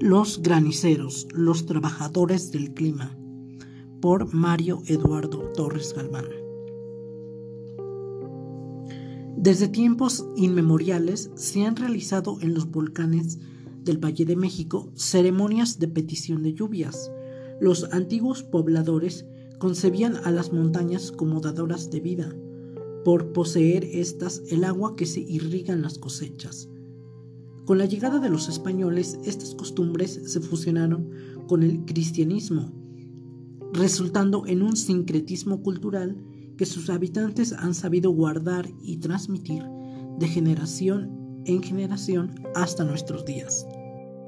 Los graniceros, los trabajadores del clima, por Mario Eduardo Torres Galván. Desde tiempos inmemoriales se han realizado en los volcanes del Valle de México ceremonias de petición de lluvias. Los antiguos pobladores concebían a las montañas como dadoras de vida, por poseer estas el agua que se irriga en las cosechas. Con la llegada de los españoles, estas costumbres se fusionaron con el cristianismo, resultando en un sincretismo cultural que sus habitantes han sabido guardar y transmitir de generación en generación hasta nuestros días.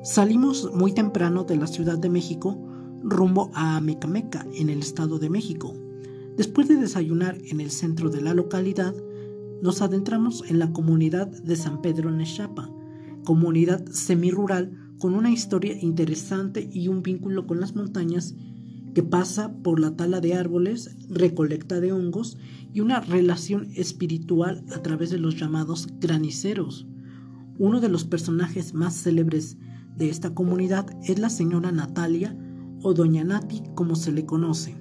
Salimos muy temprano de la Ciudad de México rumbo a Amecameca, en el Estado de México. Después de desayunar en el centro de la localidad, nos adentramos en la comunidad de San Pedro Nechapa, comunidad semirural con una historia interesante y un vínculo con las montañas que pasa por la tala de árboles, recolecta de hongos y una relación espiritual a través de los llamados graniceros. Uno de los personajes más célebres de esta comunidad es la señora Natalia o doña Nati como se le conoce.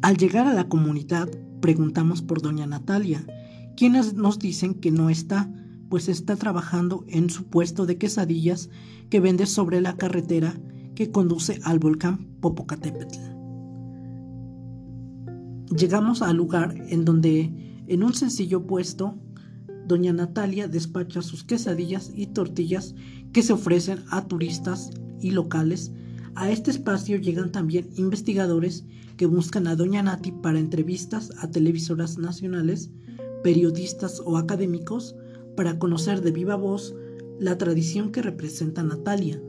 Al llegar a la comunidad preguntamos por doña Natalia quienes nos dicen que no está, pues está trabajando en su puesto de quesadillas que vende sobre la carretera que conduce al volcán Popocatépetl. Llegamos al lugar en donde, en un sencillo puesto, doña Natalia despacha sus quesadillas y tortillas que se ofrecen a turistas y locales. A este espacio llegan también investigadores que buscan a doña Nati para entrevistas a televisoras nacionales periodistas o académicos para conocer de viva voz la tradición que representa Natalia.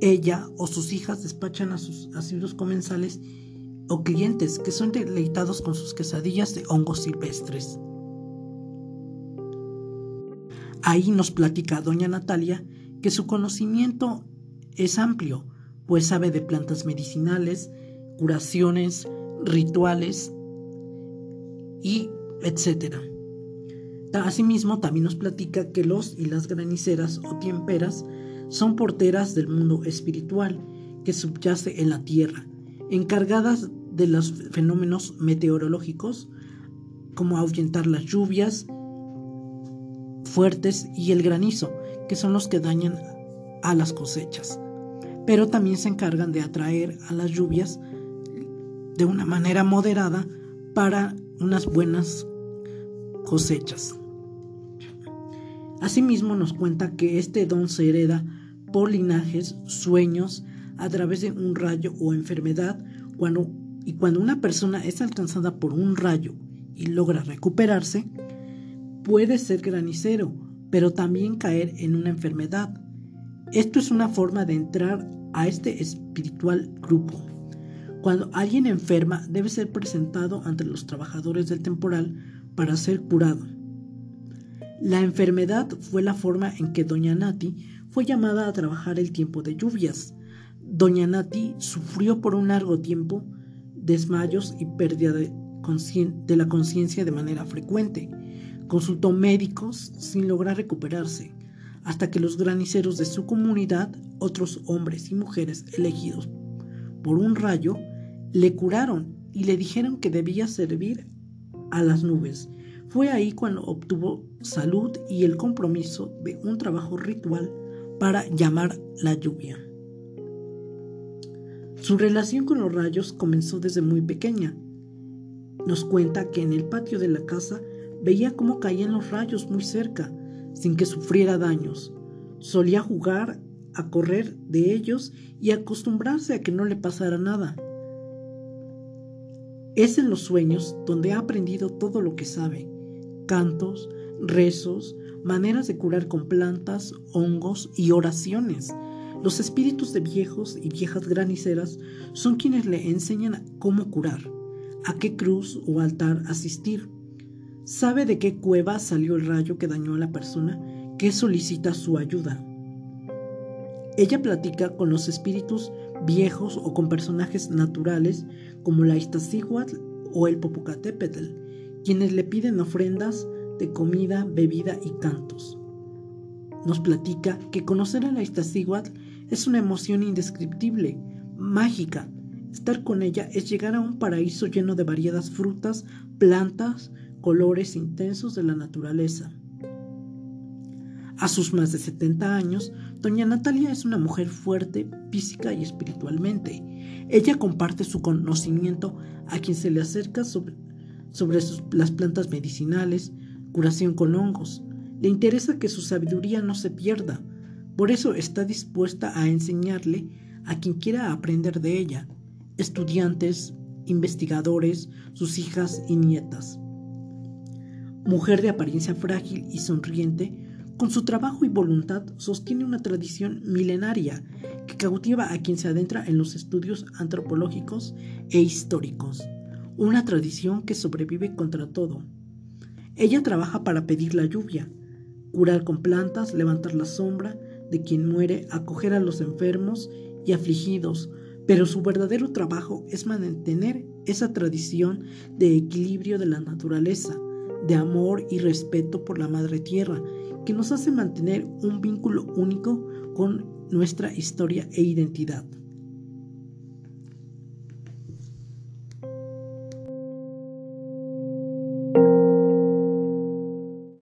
Ella o sus hijas despachan a sus asiduos comensales o clientes que son deleitados con sus quesadillas de hongos silvestres. Ahí nos platica doña Natalia que su conocimiento es amplio, pues sabe de plantas medicinales, curaciones, rituales y etcétera. Asimismo, también nos platica que los y las graniceras o tiemperas son porteras del mundo espiritual que subyace en la tierra, encargadas de los fenómenos meteorológicos, como ahuyentar las lluvias fuertes y el granizo, que son los que dañan a las cosechas. Pero también se encargan de atraer a las lluvias de una manera moderada para unas buenas cosechas. Asimismo nos cuenta que este don se hereda por linajes, sueños, a través de un rayo o enfermedad, cuando, y cuando una persona es alcanzada por un rayo y logra recuperarse, puede ser granicero, pero también caer en una enfermedad. Esto es una forma de entrar a este espiritual grupo. Cuando alguien enferma debe ser presentado ante los trabajadores del temporal para ser curado. La enfermedad fue la forma en que Doña Nati fue llamada a trabajar el tiempo de lluvias. Doña Nati sufrió por un largo tiempo desmayos y pérdida de, de la conciencia de manera frecuente. Consultó médicos sin lograr recuperarse, hasta que los graniceros de su comunidad, otros hombres y mujeres elegidos por un rayo, le curaron y le dijeron que debía servir a las nubes fue ahí cuando obtuvo salud y el compromiso de un trabajo ritual para llamar la lluvia. Su relación con los rayos comenzó desde muy pequeña. Nos cuenta que en el patio de la casa veía cómo caían los rayos muy cerca, sin que sufriera daños. Solía jugar a correr de ellos y acostumbrarse a que no le pasara nada. Es en los sueños donde ha aprendido todo lo que sabe cantos, rezos, maneras de curar con plantas, hongos y oraciones. Los espíritus de viejos y viejas graniceras son quienes le enseñan cómo curar, a qué cruz o altar asistir. Sabe de qué cueva salió el rayo que dañó a la persona que solicita su ayuda. Ella platica con los espíritus viejos o con personajes naturales como la Iztaccíhuatl o el Popocatépetl, quienes le piden ofrendas de comida, bebida y cantos. nos platica que conocer a la Iztaccíhuatl es una emoción indescriptible, mágica. Estar con ella es llegar a un paraíso lleno de variadas frutas, plantas, colores intensos de la naturaleza. A sus más de 70 años, doña Natalia es una mujer fuerte física y espiritualmente. Ella comparte su conocimiento a quien se le acerca sobre, las plantas medicinales, curación con hongos. Le interesa que su sabiduría no se pierda. Por eso está dispuesta a enseñarle a quien quiera aprender de ella, estudiantes, investigadores, sus hijas y nietas. Mujer de apariencia frágil y sonriente, con su trabajo y voluntad sostiene una tradición milenaria que cautiva a quien se adentra en los estudios antropológicos e históricos, una tradición que sobrevive contra todo. Ella trabaja para pedir la lluvia, curar con plantas, levantar la sombra de quien muere, acoger a los enfermos y afligidos, pero su verdadero trabajo es mantener esa tradición de equilibrio de la naturaleza, de amor y respeto por la madre tierra, que nos hace mantener un vínculo único con nuestra historia e identidad.